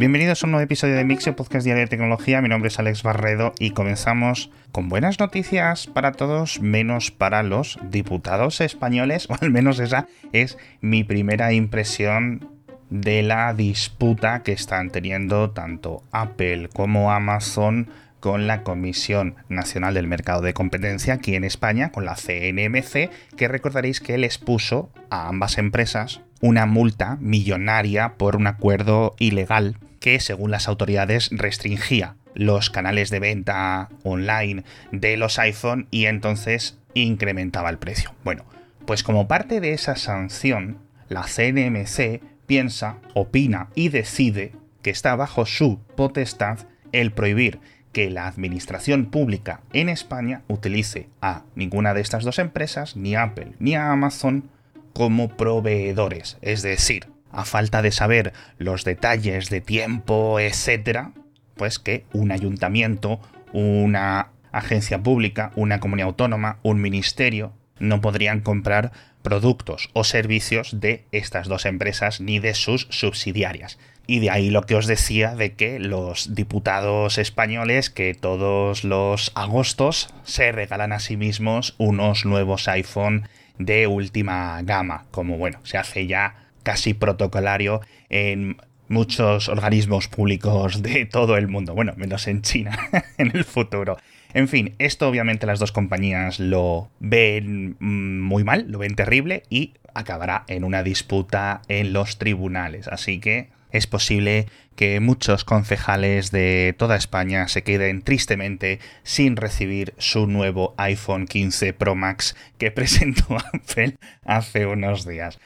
Bienvenidos a un nuevo episodio de Mixio, podcast diario de tecnología. Mi nombre es Alex Barredo y comenzamos con buenas noticias para todos, menos para los diputados españoles, o al menos esa es mi primera impresión de la disputa que están teniendo tanto Apple como Amazon con la Comisión Nacional del Mercado de Competencia aquí en España, con la CNMC, que recordaréis que les puso a ambas empresas una multa millonaria por un acuerdo ilegal que, según las autoridades, restringía los canales de venta online de los iPhone y entonces incrementaba el precio. Bueno, pues como parte de esa sanción, la CNMC piensa, opina y decide que está bajo su potestad el prohibir que la administración pública en España utilice a ninguna de estas dos empresas, ni Apple ni a Amazon, como proveedores. Es decir, a falta de saber los detalles de tiempo, etcétera, pues que un ayuntamiento, una agencia pública, una comunidad autónoma, un ministerio, no podrían comprar productos o servicios de estas dos empresas ni de sus subsidiarias. Y de ahí lo que os decía de que los diputados españoles que todos los agostos se regalan a sí mismos unos nuevos iPhone de última gama, como bueno, se hace ya casi protocolario en muchos organismos públicos de todo el mundo, bueno, menos en China en el futuro. En fin, esto obviamente las dos compañías lo ven mm, muy mal, lo ven terrible y acabará en una disputa en los tribunales. Así que es posible que muchos concejales de toda España se queden tristemente sin recibir su nuevo iPhone 15 Pro Max que presentó Apple hace unos días.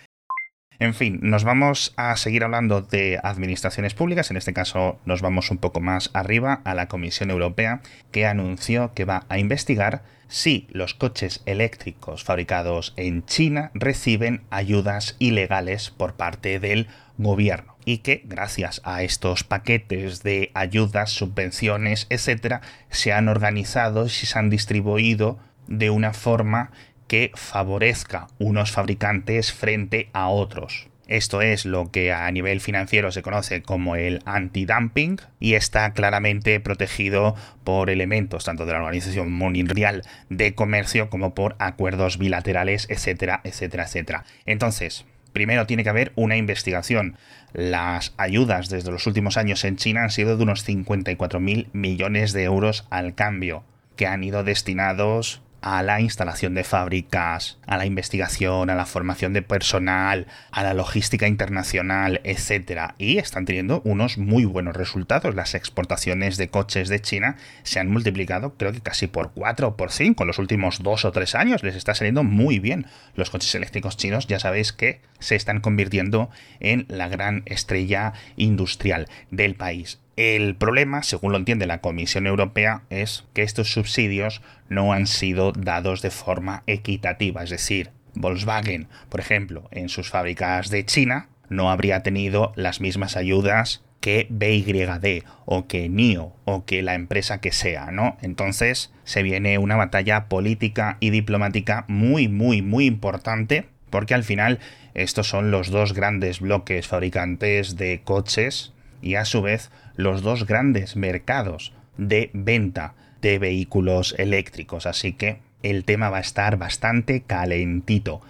En fin, nos vamos a seguir hablando de administraciones públicas, en este caso nos vamos un poco más arriba a la Comisión Europea, que anunció que va a investigar si los coches eléctricos fabricados en China reciben ayudas ilegales por parte del gobierno y que gracias a estos paquetes de ayudas, subvenciones, etcétera, se han organizado y se han distribuido de una forma que favorezca unos fabricantes frente a otros. Esto es lo que a nivel financiero se conoce como el anti-dumping y está claramente protegido por elementos tanto de la Organización Mundial de Comercio como por acuerdos bilaterales, etcétera, etcétera, etcétera. Entonces, primero tiene que haber una investigación. Las ayudas desde los últimos años en China han sido de unos 54.000 millones de euros al cambio, que han ido destinados a la instalación de fábricas, a la investigación, a la formación de personal, a la logística internacional, etc. Y están teniendo unos muy buenos resultados. Las exportaciones de coches de China se han multiplicado creo que casi por 4 o por 5 en los últimos 2 o 3 años. Les está saliendo muy bien. Los coches eléctricos chinos ya sabéis que se están convirtiendo en la gran estrella industrial del país. El problema, según lo entiende la Comisión Europea, es que estos subsidios no han sido dados de forma equitativa. Es decir, Volkswagen, por ejemplo, en sus fábricas de China, no habría tenido las mismas ayudas que BYD o que NIO o que la empresa que sea, ¿no? Entonces se viene una batalla política y diplomática muy, muy, muy importante porque al final estos son los dos grandes bloques fabricantes de coches y a su vez los dos grandes mercados de venta de vehículos eléctricos. Así que el tema va a estar bastante calentito.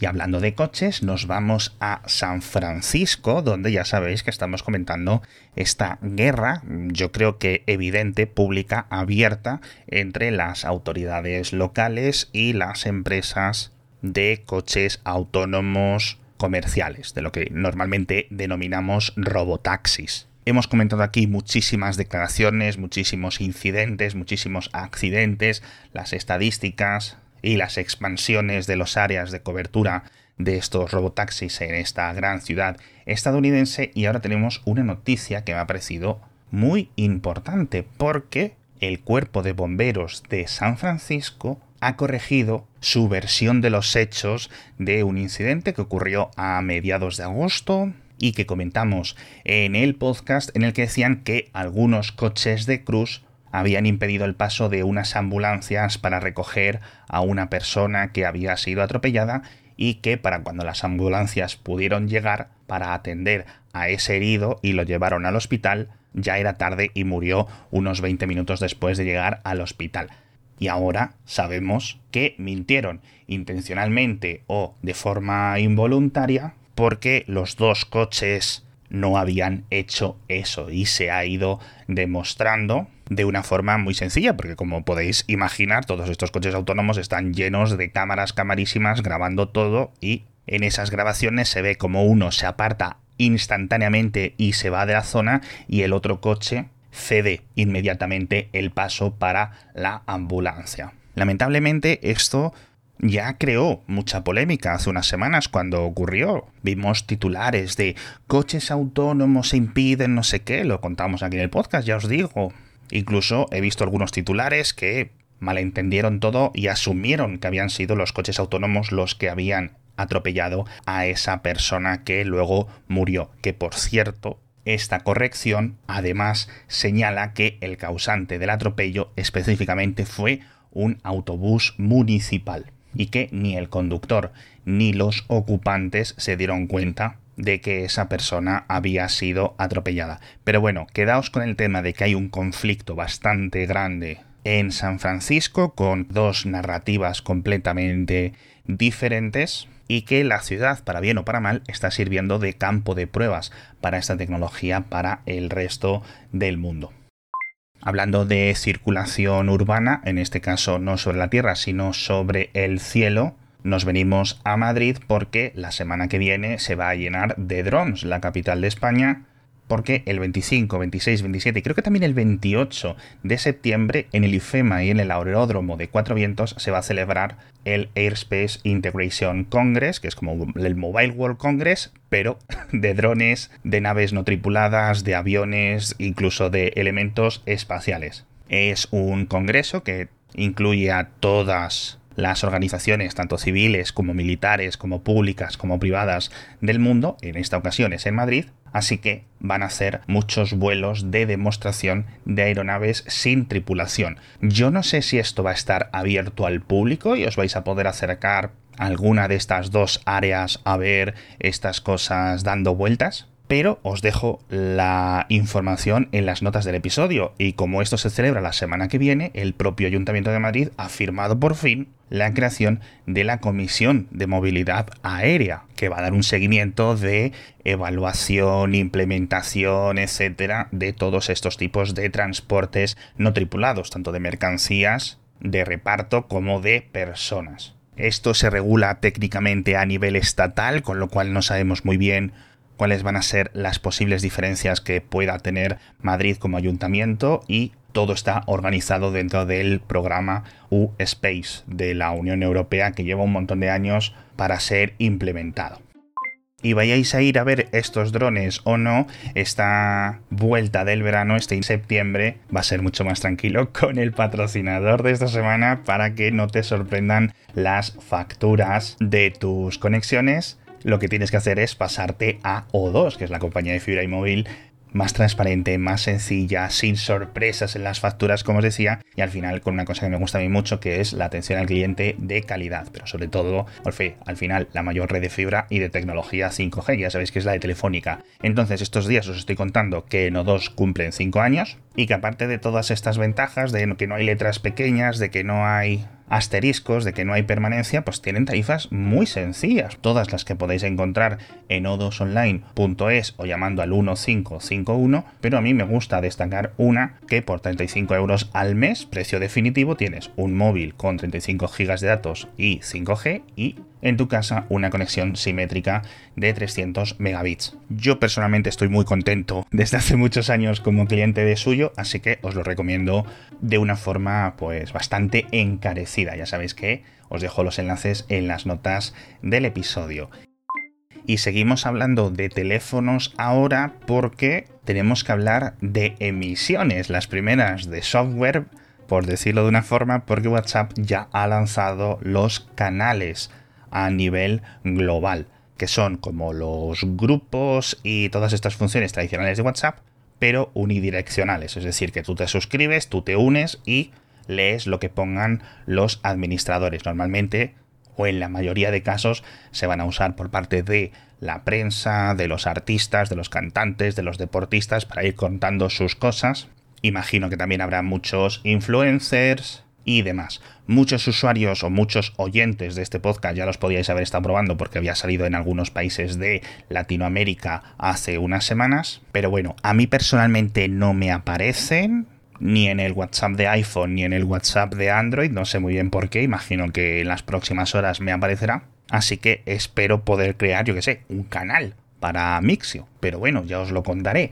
Y hablando de coches, nos vamos a San Francisco, donde ya sabéis que estamos comentando esta guerra, yo creo que evidente, pública, abierta, entre las autoridades locales y las empresas de coches autónomos comerciales, de lo que normalmente denominamos robotaxis. Hemos comentado aquí muchísimas declaraciones, muchísimos incidentes, muchísimos accidentes, las estadísticas y las expansiones de las áreas de cobertura de estos robotaxis en esta gran ciudad estadounidense. Y ahora tenemos una noticia que me ha parecido muy importante porque el cuerpo de bomberos de San Francisco ha corregido su versión de los hechos de un incidente que ocurrió a mediados de agosto y que comentamos en el podcast en el que decían que algunos coches de cruz habían impedido el paso de unas ambulancias para recoger a una persona que había sido atropellada y que para cuando las ambulancias pudieron llegar para atender a ese herido y lo llevaron al hospital, ya era tarde y murió unos 20 minutos después de llegar al hospital. Y ahora sabemos que mintieron intencionalmente o de forma involuntaria porque los dos coches no habían hecho eso y se ha ido demostrando de una forma muy sencilla, porque como podéis imaginar, todos estos coches autónomos están llenos de cámaras camarísimas grabando todo y en esas grabaciones se ve como uno se aparta instantáneamente y se va de la zona y el otro coche cede inmediatamente el paso para la ambulancia. Lamentablemente esto ya creó mucha polémica hace unas semanas cuando ocurrió. Vimos titulares de coches autónomos se impiden no sé qué, lo contamos aquí en el podcast, ya os digo. Incluso he visto algunos titulares que malentendieron todo y asumieron que habían sido los coches autónomos los que habían atropellado a esa persona que luego murió. Que por cierto, esta corrección además señala que el causante del atropello específicamente fue un autobús municipal y que ni el conductor ni los ocupantes se dieron cuenta de que esa persona había sido atropellada. Pero bueno, quedaos con el tema de que hay un conflicto bastante grande en San Francisco con dos narrativas completamente diferentes y que la ciudad, para bien o para mal, está sirviendo de campo de pruebas para esta tecnología para el resto del mundo. Hablando de circulación urbana, en este caso no sobre la Tierra, sino sobre el cielo, nos venimos a Madrid porque la semana que viene se va a llenar de drones la capital de España porque el 25, 26, 27 y creo que también el 28 de septiembre en el IFEMA y en el aeródromo de Cuatro Vientos se va a celebrar el Airspace Integration Congress, que es como el Mobile World Congress, pero de drones, de naves no tripuladas, de aviones, incluso de elementos espaciales. Es un congreso que incluye a todas las organizaciones, tanto civiles como militares, como públicas, como privadas del mundo, en esta ocasión es en Madrid, así que van a hacer muchos vuelos de demostración de aeronaves sin tripulación. Yo no sé si esto va a estar abierto al público y os vais a poder acercar alguna de estas dos áreas a ver estas cosas dando vueltas, pero os dejo la información en las notas del episodio y como esto se celebra la semana que viene, el propio Ayuntamiento de Madrid ha firmado por fin la creación de la Comisión de Movilidad Aérea, que va a dar un seguimiento de evaluación, implementación, etcétera, de todos estos tipos de transportes no tripulados, tanto de mercancías, de reparto como de personas. Esto se regula técnicamente a nivel estatal, con lo cual no sabemos muy bien cuáles van a ser las posibles diferencias que pueda tener Madrid como ayuntamiento y todo está organizado dentro del programa U-Space de la Unión Europea que lleva un montón de años para ser implementado. Y vayáis a ir a ver estos drones o no, esta vuelta del verano, este septiembre, va a ser mucho más tranquilo con el patrocinador de esta semana para que no te sorprendan las facturas de tus conexiones lo que tienes que hacer es pasarte a O2, que es la compañía de fibra y móvil más transparente, más sencilla, sin sorpresas en las facturas, como os decía, y al final con una cosa que me gusta a mí mucho, que es la atención al cliente de calidad, pero sobre todo, Orfe, al final, la mayor red de fibra y de tecnología 5G, ya sabéis que es la de Telefónica. Entonces, estos días os estoy contando que en O2 cumplen 5 años, y que aparte de todas estas ventajas, de que no hay letras pequeñas, de que no hay asteriscos de que no hay permanencia, pues tienen tarifas muy sencillas, todas las que podéis encontrar en odosonline.es o llamando al 1551, pero a mí me gusta destacar una que por 35 euros al mes, precio definitivo, tienes un móvil con 35 GB de datos y 5G y en tu casa una conexión simétrica de 300 megabits. Yo personalmente estoy muy contento desde hace muchos años como cliente de suyo, así que os lo recomiendo de una forma pues bastante encarecida. Ya sabéis que os dejo los enlaces en las notas del episodio. Y seguimos hablando de teléfonos ahora porque tenemos que hablar de emisiones, las primeras de software, por decirlo de una forma, porque WhatsApp ya ha lanzado los canales a nivel global, que son como los grupos y todas estas funciones tradicionales de WhatsApp, pero unidireccionales, es decir, que tú te suscribes, tú te unes y lees lo que pongan los administradores. Normalmente, o en la mayoría de casos, se van a usar por parte de la prensa, de los artistas, de los cantantes, de los deportistas para ir contando sus cosas. Imagino que también habrá muchos influencers y demás. Muchos usuarios o muchos oyentes de este podcast ya los podíais haber estado probando porque había salido en algunos países de Latinoamérica hace unas semanas. Pero bueno, a mí personalmente no me aparecen ni en el WhatsApp de iPhone ni en el WhatsApp de Android. No sé muy bien por qué. Imagino que en las próximas horas me aparecerá. Así que espero poder crear, yo que sé, un canal para Mixio. Pero bueno, ya os lo contaré.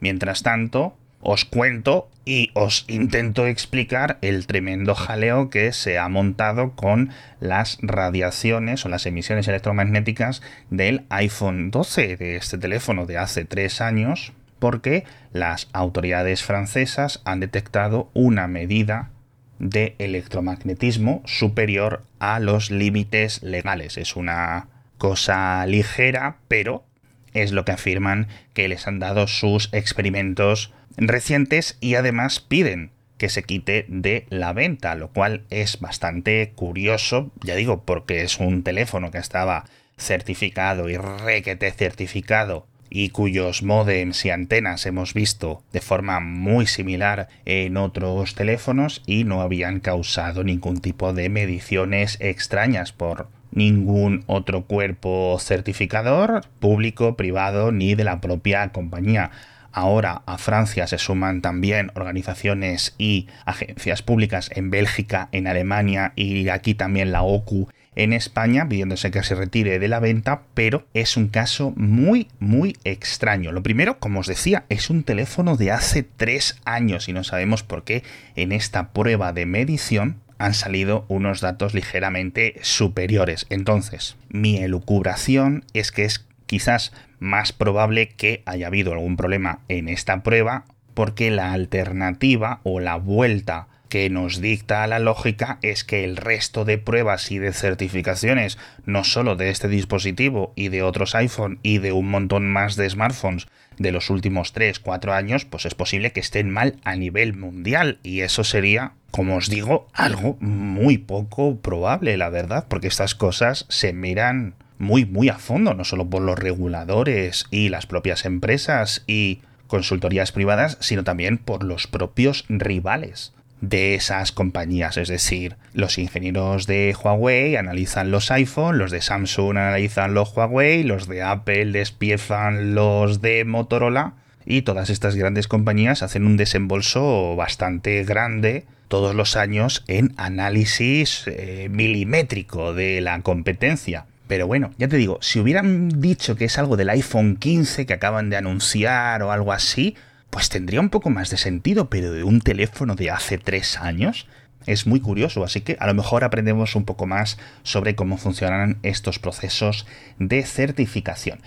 Mientras tanto, os cuento y os intento explicar el tremendo jaleo que se ha montado con las radiaciones o las emisiones electromagnéticas del iPhone 12, de este teléfono de hace tres años, porque las autoridades francesas han detectado una medida de electromagnetismo superior a los límites legales. Es una cosa ligera, pero es lo que afirman que les han dado sus experimentos recientes y además piden que se quite de la venta, lo cual es bastante curioso, ya digo, porque es un teléfono que estaba certificado y requete certificado y cuyos modems y antenas hemos visto de forma muy similar en otros teléfonos y no habían causado ningún tipo de mediciones extrañas por ningún otro cuerpo certificador, público, privado ni de la propia compañía. Ahora a Francia se suman también organizaciones y agencias públicas en Bélgica, en Alemania y aquí también la OCU en España pidiéndose que se retire de la venta, pero es un caso muy, muy extraño. Lo primero, como os decía, es un teléfono de hace tres años y no sabemos por qué en esta prueba de medición han salido unos datos ligeramente superiores. Entonces, mi elucubración es que es quizás más probable que haya habido algún problema en esta prueba porque la alternativa o la vuelta que nos dicta la lógica es que el resto de pruebas y de certificaciones, no solo de este dispositivo y de otros iPhone y de un montón más de smartphones de los últimos 3, 4 años, pues es posible que estén mal a nivel mundial. Y eso sería, como os digo, algo muy poco probable, la verdad, porque estas cosas se miran muy, muy a fondo, no solo por los reguladores y las propias empresas y consultorías privadas, sino también por los propios rivales de esas compañías. Es decir, los ingenieros de Huawei analizan los iPhone, los de Samsung analizan los Huawei, los de Apple despiezan los de Motorola y todas estas grandes compañías hacen un desembolso bastante grande todos los años en análisis eh, milimétrico de la competencia. Pero bueno, ya te digo, si hubieran dicho que es algo del iPhone 15 que acaban de anunciar o algo así, pues tendría un poco más de sentido, pero de un teléfono de hace tres años es muy curioso, así que a lo mejor aprendemos un poco más sobre cómo funcionan estos procesos de certificación.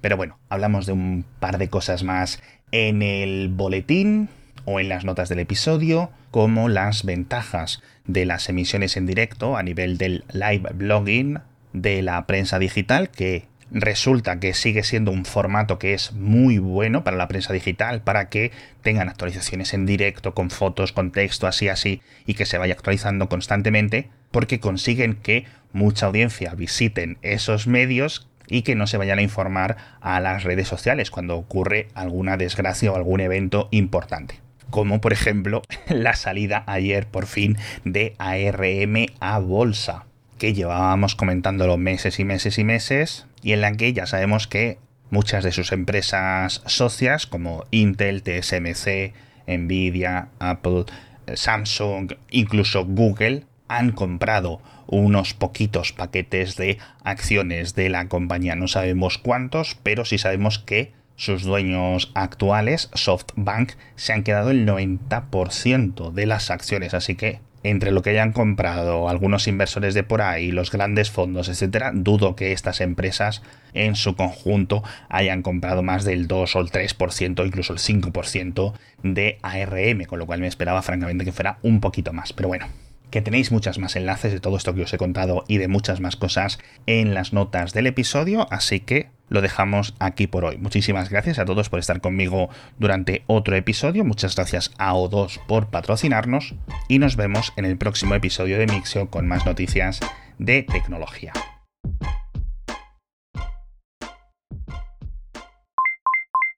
Pero bueno, hablamos de un par de cosas más en el boletín o en las notas del episodio, como las ventajas de las emisiones en directo a nivel del live blogging de la prensa digital, que resulta que sigue siendo un formato que es muy bueno para la prensa digital, para que tengan actualizaciones en directo, con fotos, con texto, así, así, y que se vaya actualizando constantemente, porque consiguen que mucha audiencia visiten esos medios y que no se vayan a informar a las redes sociales cuando ocurre alguna desgracia o algún evento importante. Como por ejemplo la salida ayer por fin de ARM a bolsa que llevábamos comentándolo meses y meses y meses, y en la que ya sabemos que muchas de sus empresas socias, como Intel, TSMC, Nvidia, Apple, Samsung, incluso Google, han comprado unos poquitos paquetes de acciones de la compañía. No sabemos cuántos, pero sí sabemos que sus dueños actuales, SoftBank, se han quedado el 90% de las acciones. Así que entre lo que hayan comprado algunos inversores de por ahí, los grandes fondos, etcétera, dudo que estas empresas en su conjunto hayan comprado más del 2 o el 3%, incluso el 5% de ARM, con lo cual me esperaba francamente que fuera un poquito más. Pero bueno, que tenéis muchas más enlaces de todo esto que os he contado y de muchas más cosas en las notas del episodio, así que lo dejamos aquí por hoy. Muchísimas gracias a todos por estar conmigo durante otro episodio, muchas gracias a O2 por patrocinarnos y nos vemos en el próximo episodio de Mixio con más noticias de tecnología.